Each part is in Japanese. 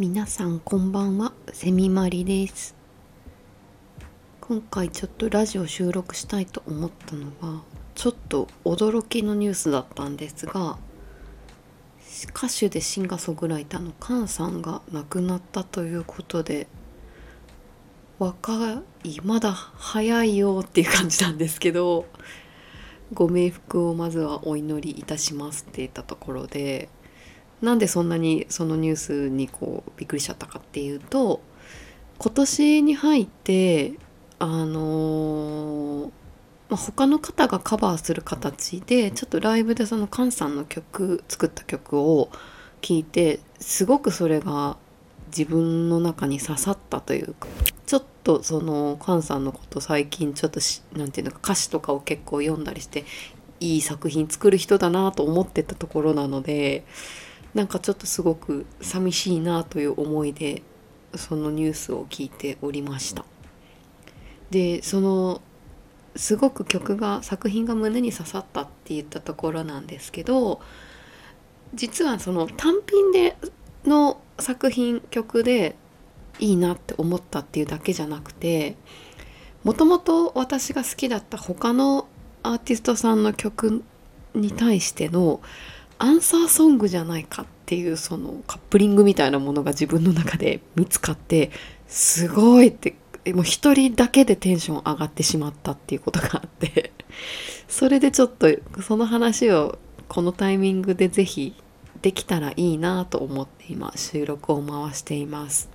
皆さんこんばんは。セミマリです。今回ちょっとラジオ収録したいと思ったのがちょっと驚きのニュースだったんですが歌手でシンガーソングライターのカンさんが亡くなったということで若いまだ早いよっていう感じなんですけどご冥福をまずはお祈りいたしますって言ったところでなんでそんなにそのニュースにこうびっくりしちゃったかっていうと今年に入ってあのーまあ、他の方がカバーする形でちょっとライブでそのカンさんの曲作った曲を聴いてすごくそれが自分の中に刺さったというかちょっとそのカンさんのこと最近ちょっと何て言うのか歌詞とかを結構読んだりしていい作品作る人だなと思ってたところなのでなんかちょっとすごく寂しいなという思いでそのニュースを聞いておりました。でそのすごく曲が作品が胸に刺さったって言ったところなんですけど実はその単品での作品曲でいいなって思ったっていうだけじゃなくてもともと私が好きだった他のアーティストさんの曲に対してのアンサーソングじゃないかっていうそのカップリングみたいなものが自分の中で見つかってすごいってもう一人だけでテンション上がってしまったっていうことがあってそれでちょっとその話をこのタイミングで是非できたらいいなと思って今収録を回しています。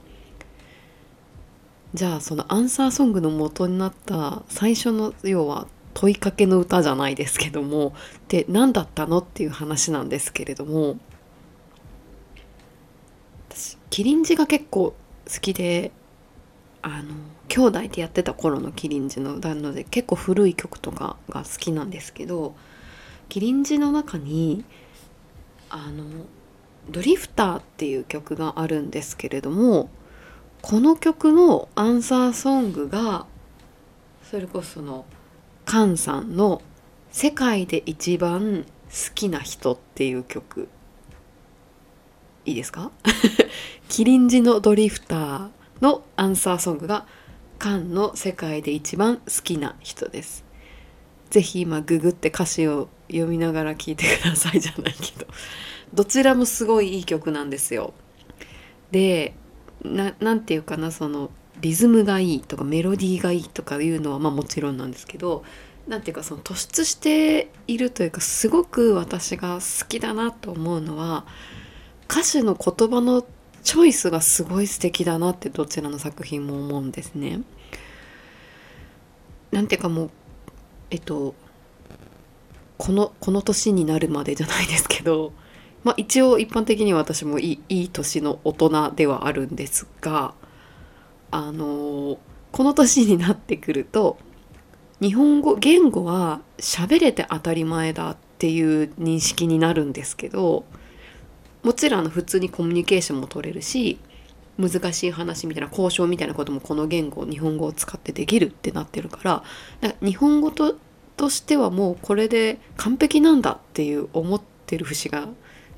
じゃあそのアンサーソングの元になった最初の要は問いかけの歌じゃないですけどもで何だったのっていう話なんですけれども私キリンジが結構好きであの兄弟でやってた頃のキリンジの歌なので結構古い曲とかが好きなんですけどキリンジの中にあの「ドリフター」っていう曲があるんですけれどもこの曲のアンサーソングがそれこそのカンさんの「世界で一番好きな人」っていう曲いいですか？キリンジのドリフターのアンサーソングがカンの世界で一番好きな人です。ぜひ今ググって歌詞を読みながら聴いてくださいじゃないけどどちらもすごいいい曲なんですよ。で何て言うかなそのリズムがいいとかメロディーがいいとかいうのはまあもちろんなんですけど何て言うかその突出しているというかすごく私が好きだなと思うのは歌手の言葉のチョイスがすごい素敵だなってどちらの作品も思うんですね。なんていうかもうえっとこのこの年になるまでじゃないですけど、まあ、一応一般的に私もいいいい年の大人ではあるんですがあのこの年になってくると日本語言語は喋れて当たり前だっていう認識になるんですけどもちろん普通にコミュニケーションも取れるし難しい話みたいな交渉みたいなこともこの言語日本語を使ってできるってなってるからか日本語ととしてはもうこれで完璧なんだっていう思ってる節が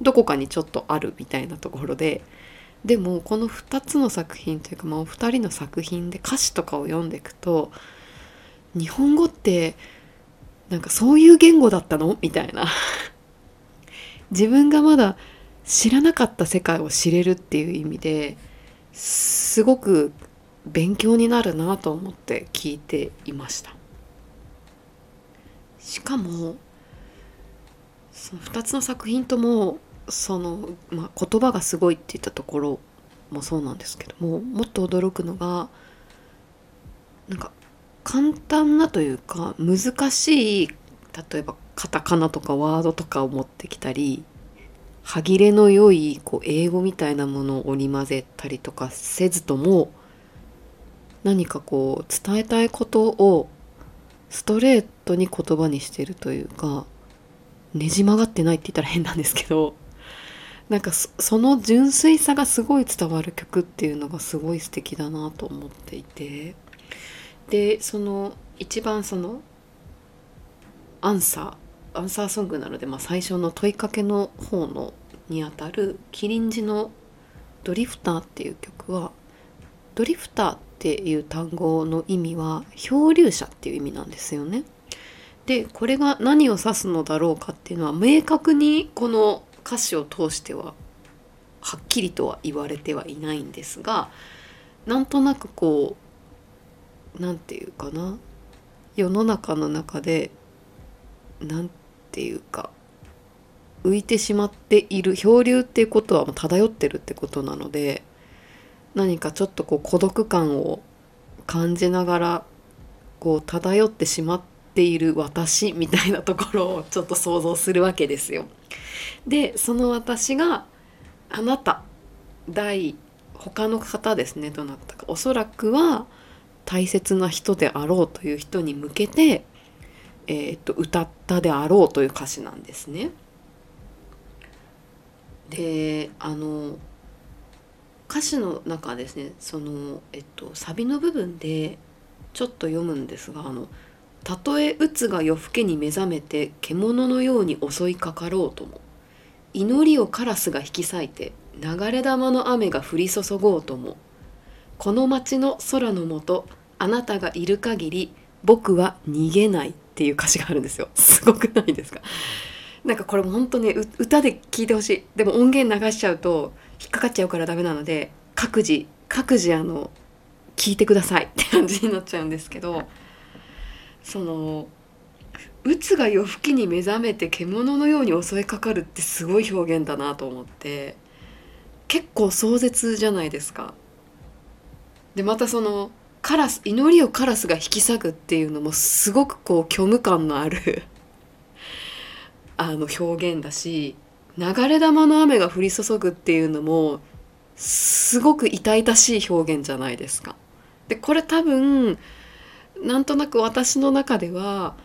どこかにちょっとあるみたいなところででもこの2つの作品というかまあお二人の作品で歌詞とかを読んでいくと日本語ってなんかそういう言語だったの？みたいな。自分がまだ知らなかった世界を知れるっていう意味ですごく勉強になるなと思って聞いていました。しかもその2つの作品ともその、まあ、言葉がすごいって言ったところもそうなんですけどももっと驚くのがなんか簡単なというか難しい例えばカタカナとかワードとかを持ってきたり歯切れの良いこう英語みたいなものを織り交ぜたりとかせずとも何かこう伝えたいことをストレートに言葉にしてるというかねじ曲がってないって言ったら変なんですけどなんかその純粋さがすごい伝わる曲っていうのがすごい素敵だなと思っていてでその一番そのアンサーアンサーソングなので、まあ、最初の問いかけの方のにあたる「キリンジの「ドリフター」っていう曲はドリフターっていう単語の意味は漂流者っていう意味なんですよね。でこれが何を指すのだろうかっていうのは明確にこの歌詞を通してははっきりとは言われてはいないんですがなんとなくこう何て言うかな世の中の中で何て言うか浮いてしまっている漂流っていうことはもう漂ってるってことなので何かちょっとこう孤独感を感じながらこう漂ってしまっている私みたいなところをちょっと想像するわけですよ。でその私があなた第他の方ですねどなたかおそらくは大切な人であろうという人に向けて、えー、と歌ったであろうという歌詞なんですね。であの歌詞の中ですねその、えっと、サビの部分でちょっと読むんですが「あのたとえ鬱が夜更けに目覚めて獣のように襲いかかろうとも祈りをカラスが引き裂いて流れ玉の雨が降り注ごうともこの街の空のもとあなたがいる限り僕は逃げない」っていう歌詞があるんですよ。すごくないですか？なんかこれも本当ね歌で聞いてほしい。でも音源流しちゃうと引っかかっちゃうからダメなので各自各自あの聞いてくださいって感じになっちゃうんですけどその鬱が夜更けに目覚めて獣のように襲いかかるってすごい表現だなと思って結構壮絶じゃないですか。でまたそのカラス祈りをカラスが引き裂くっていうのもすごくこう虚無感のあるあの表現だし流れ玉の雨が降り注ぐっていうのもすごく痛々しい表現じゃないですか。でこれ多分なんとなく私の中では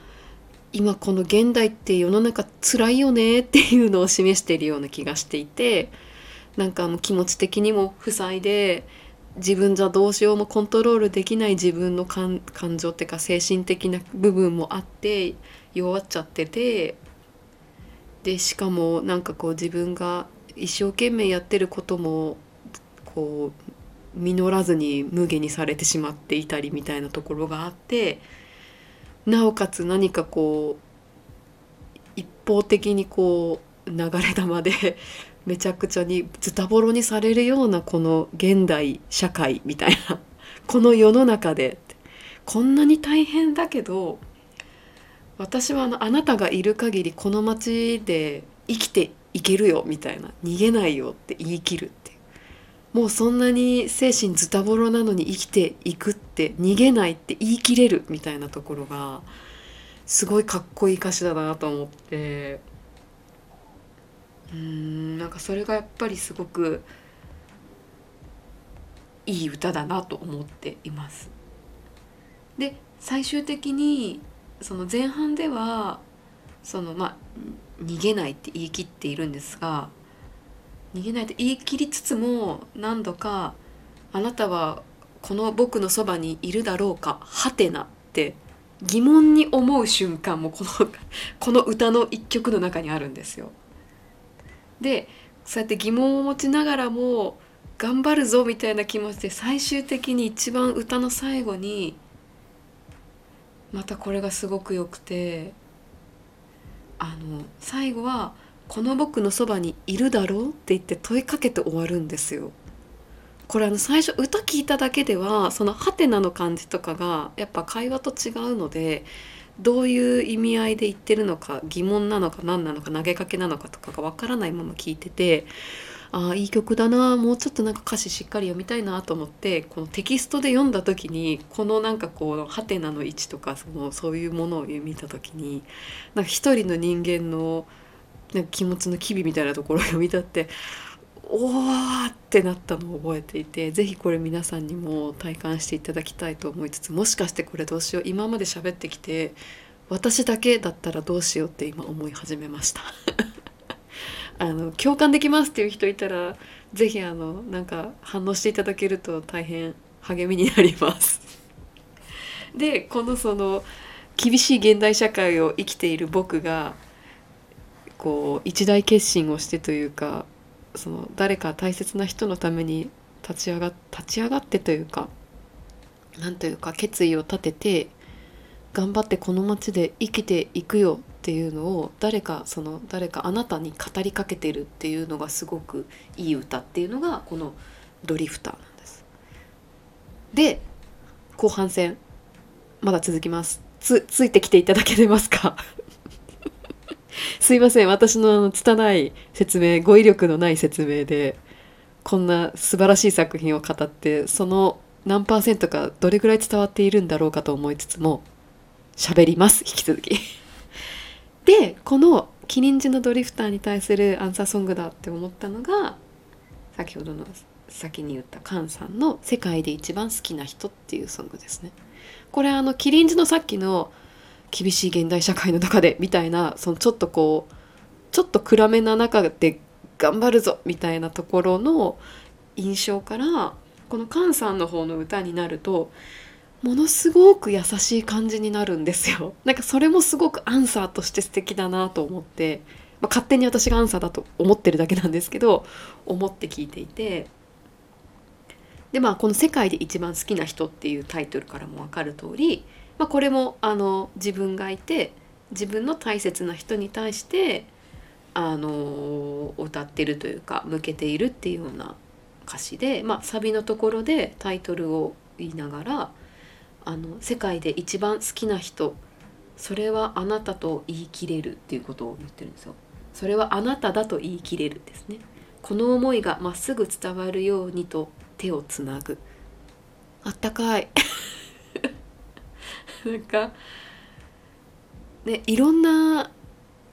今この現代って世の中辛いよねっていうのを示しているような気がしていてなんかもう気持ち的にも負債で自分じゃどうしようもコントロールできない自分の感情っていうか精神的な部分もあって弱っちゃっててでしかもなんかこう自分が一生懸命やってることもこう実らずに無下にされてしまっていたりみたいなところがあってなおかつ何かこう一方的にこう流れ玉で めちゃくちゃにズタボロにされるようなこの現代社会みたいな この世の中でこんなに大変だけど私はあのあなたがいる限りこの街で生きていけるよみたいな逃げないよって言い切る。もうそんなに精神ズタボロなのに生きていくって逃げないって言い切れるみたいなところがすごいかっこいい歌詞だなと思ってうんなんかそれがやっぱりすごくいい歌だなと思っています。で最終的にその前半ではそのまあ逃げないって言い切っているんですが逃げないって言い切りつつも何度か「あなたはこの僕のそばにいるだろうかはてな」って疑問に思う瞬間もこの この歌の一曲の中にあるんですよ。でそうやって疑問を持ちながらも頑張るぞみたいな気持ちで最終的に一番歌の最後にまたこれがすごくよくてあの最後は「この僕のそばにいるだろう?」って言って問いかけて終わるんですよ。これあの最初歌聞いただけではそのハテナの感じとかがやっぱ会話と違うのでどういう意味合いで言ってるのか疑問なのか何なのか投げかけなのかとかがわからないまま聞いててああいい曲だなもうちょっとなんか歌詞しっかり読みたいなと思ってこのテキストで読んだ時にこのなんかこうハテナの位置とかそのそういうものを見た時になんか一人の人間のなんか気持ちの機微みたいなところを読み取っておーってなったのを覚えていて是非これ皆さんにも体感していただきたいと思いつつもしかしてこれどうしよう今まで喋ってきて私だけだったらどうしようって今思い始めました。あの共感できますっていう人いたら是非あのなんか反応していただけると大変励みになります。でこのその厳しい現代社会を生きている僕がこう一大決心をしてというかその誰か大切な人のために立ち上が立ち上がってというかなんというか決意を立てて頑張ってこの街で生きていくよっていうのを誰かその誰かあなたに語りかけてるっていうのがすごくいい歌っていうのがこの「ドリフター」なんです。で後半戦まだ続きます。つついてきていただけてますか？すいません。私のあの拙い説明語彙力のない説明でこんな素晴らしい作品を語ってその何パーセントかどれぐらい伝わっているんだろうかと思いつつも喋ります。引き続き。でこの「キリンジのドリフター」に対するアンサーソングだって思ったのが先ほどの先に言ったカンさんの「世界で一番好きな人」っていうソングですね。これあのキリンジのさっきの厳しい現代社会の中でみたいなそのちょっとこうちょっと暗めな中で頑張るぞみたいなところの印象からこのカンさんの方の歌になるとものすごく優しい感じになるんですよ。なんかそれもすごくアンサーとして素敵だなと思って、まあ、勝手に私がアンサーだと思ってるだけなんですけど思って聞いていてでまあこの「世界で一番好きな人」っていうタイトルからも分かる通り、まあ、これもあの自分がいて自分の大切な人に対してあの歌ってるというか向けているっていうような歌詞で、まあ、サビのところでタイトルを言いながら「あの世界で一番好きな人それはあなたと言い切れる」っていうことを言ってるんですよ。それはあなただと言い切れるですね。この思いがまっすぐ伝わるようにと手をつなぐ。あったかい。なんかねいろんな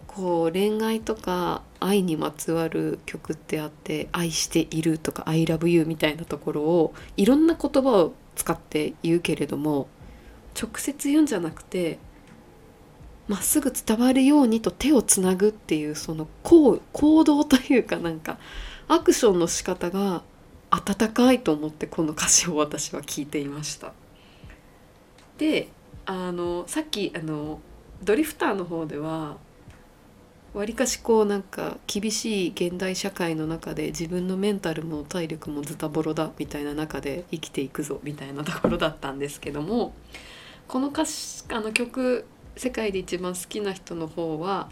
こう恋愛とか愛にまつわる曲ってあって「愛している」とか「I love you」みたいなところをいろんな言葉を使って言うけれども直接言うんじゃなくてまっすぐ伝わるようにと手をつなぐっていうその行行動というかなんかアクションの仕方が温かいと思ってこの歌詞を私は聞いていました。であのさっきあのドリフターの方ではわりかしこうなんか厳しい現代社会の中で自分のメンタルも体力もズタボロだみたいな中で生きていくぞみたいなところだったんですけどもこの歌詞あの曲「世界で一番好きな人」の方は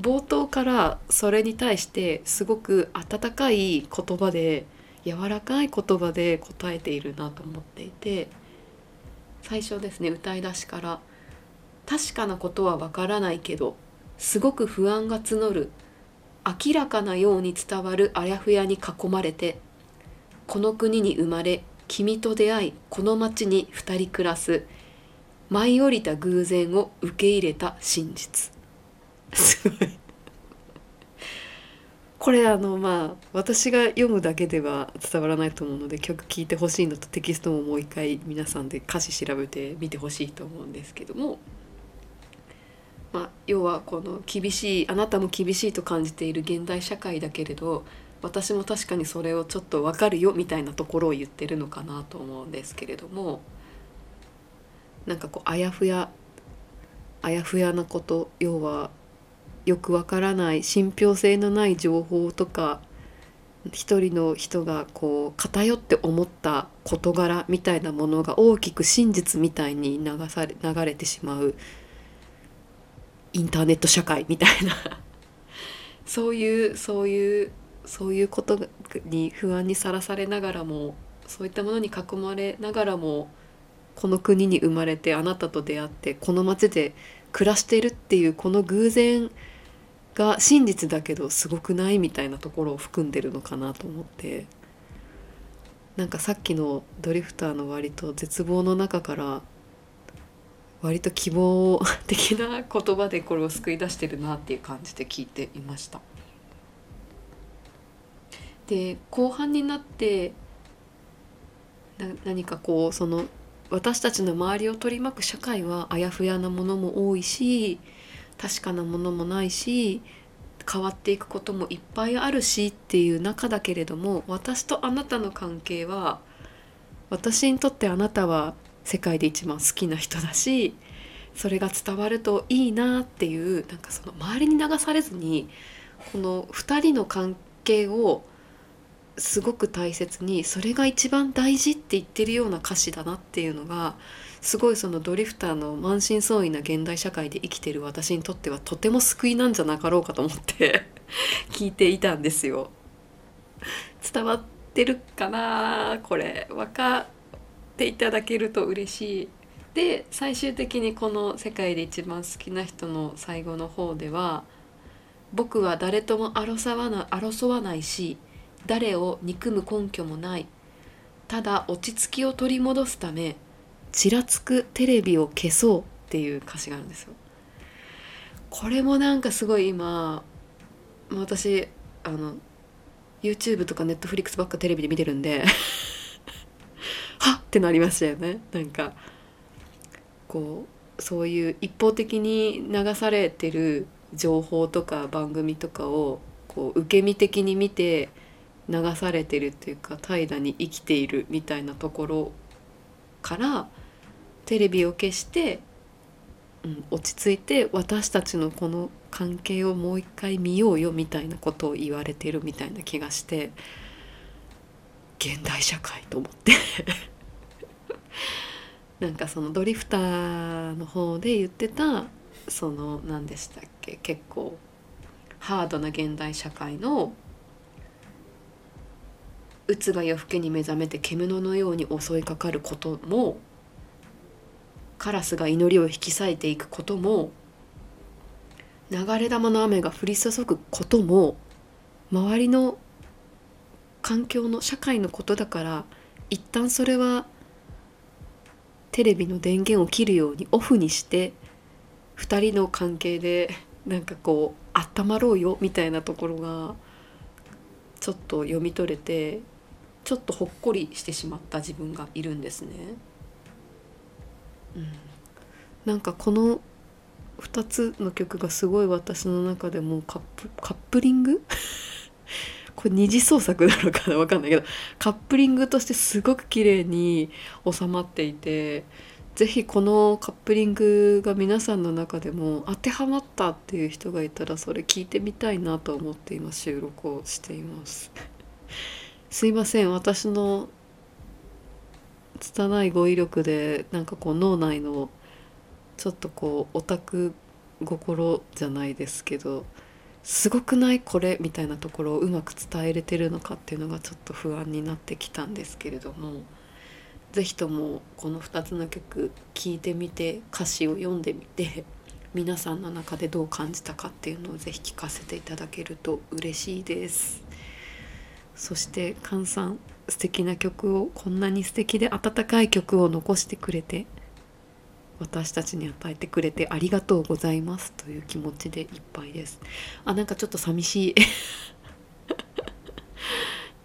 冒頭からそれに対してすごく温かい言葉で柔らかい言葉で答えているなと思っていて最初ですね歌い出しから「確かなことはわからないけどすごく不安が募る明らかなように伝わるあやふやに囲まれてこの国に生まれ君と出会いこの町に二人暮らす舞い降りた偶然を受け入れた真実。すごい。これあのまあ私が読むだけでは伝わらないと思うので曲聴いてほしいのとテキストももう一回皆さんで歌詞調べてみてほしいと思うんですけども。まあ、要はこの厳しいあなたも厳しいと感じている現代社会だけれど私も確かにそれをちょっと分かるよみたいなところを言ってるのかなと思うんですけれども。なんかこうあやふやあやふやなこと要はよくわからない信憑性のない情報とか一人の人がこう偏って思った事柄みたいなものが大きく真実みたいに流され流れてしまうインターネット社会みたいな。そういうそういうそういうことに不安にさらされながらもそういったものに囲まれながらもこの国に生まれてあなたと出会ってこの街で暮らしているっていうこの偶然が真実だけどすごくないみたいなところを含んでるのかなと思ってなんかさっきのドリフターの割と絶望の中から割と希望的な言葉でこれを救い出してるなっていう感じで聞いていました。で後半になって何かこうその私たちの周りを取り巻く社会はあやふやなものも多いし確かなものもないし変わっていくこともいっぱいあるしっていう中だけれども私とあなたの関係は私にとってあなたは世界で一番好きな人だしそれが伝わるといいなっていうなんかその周りに流されずにこの2人の関係係をすごく大切にそれが一番大事って言ってるような歌詞だなっていうのがすごいそのドリフターの満身創痍な現代社会で生きてる私にとってはとても救いなんじゃなかろうかと思って聞いていたんですよ。伝わってるかなこれ分かっていただけると嬉しい。で最終的にこの「世界で一番好きな人」の最後の方では「僕は誰とも争わな争わないし誰を憎む根拠もないただ落ち着きを取り戻すためちらつくテレビを消そうっていう歌詞があるんですよ。これもなんかすごい今私あの YouTube とか Netflix ばっかテレビで見てるんで はっってなりましたよねなんかこうそういう一方的に流されてる情報とか番組とかをこう受け身的に見て流されてるっていうか怠惰に生きているみたいなところからテレビを消して、うん、落ち着いて私たちのこの関係をもう一回見ようよみたいなことを言われてるみたいな気がして現代社会と思って。なんかそのドリフターの方で言ってたその何でしたっけ結構ハードな現代社会のうつが夜更けに目覚めて獣のように襲いかかることもカラスが祈りを引き裂いていくことも流れ玉の雨が降り注ぐことも周りの環境の社会のことだから一旦それはテレビの電源を切るようにオフにして2人の関係でなんかこう温まろうよみたいなところがちょっと読み取れてちょっとほっこりしてしまった自分がいるんですね。うん、なんかこの2つの曲がすごい私の中でもカップカップリング？これ二次創作なのかな？分かんないけどカップリングとしてすごく綺麗に収まっていて是非このカップリングが皆さんの中でも当てはまったっていう人がいたらそれ聞いてみたいなと思って今収録をしています。すいません私の拙い語彙力でなんかこう脳内のちょっとこうオタク心じゃないですけどすごくないこれ？みたいなところをうまく伝えれてるのかっていうのがちょっと不安になってきたんですけれども是非ともこの2つの曲聴いてみて歌詞を読んでみて皆さんの中でどう感じたかっていうのを是非聞かせていただけると嬉しいです。そして菅さん素敵な曲をこんなに素敵で温かい曲を残してくれて私たちに与えてくれてありがとうございますという気持ちでいっぱいです。あなんかちょっと寂しい。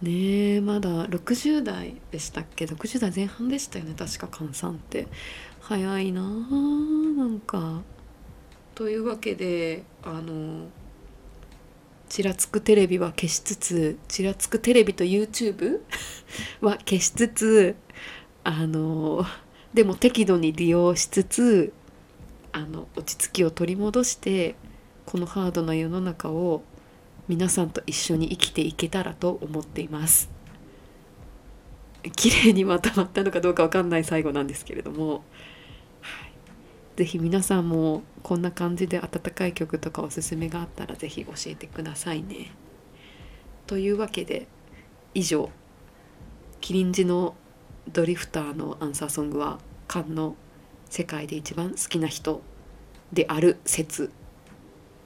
ねえまだ60代でしたっけ？60代前半でしたよね確か菅さんって。早いなーなんか。というわけであのちらつくテレビは消しつつちらつくテレビと YouTube は消しつつあのでも適度に利用しつつあの落ち着きを取り戻してこのハードな世の中を皆さんと一緒に生きていけたらと思っています。綺麗にまとまったのかどうかわかんない最後なんですけれども是非皆さんもこんな感じで温かい曲とかおすすめがあったら是非教えてくださいね。というわけで以上キリンジのドリフターのアンサーソングはカンの世界で一番好きな人である説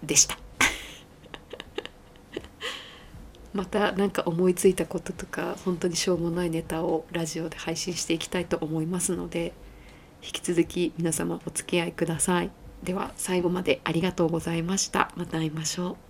でした。また何か思いついたこととか本当にしょうもないネタをラジオで配信していきたいと思いますので引き続き皆様お付き合いください。では最後までありがとうございました。また会いましょう。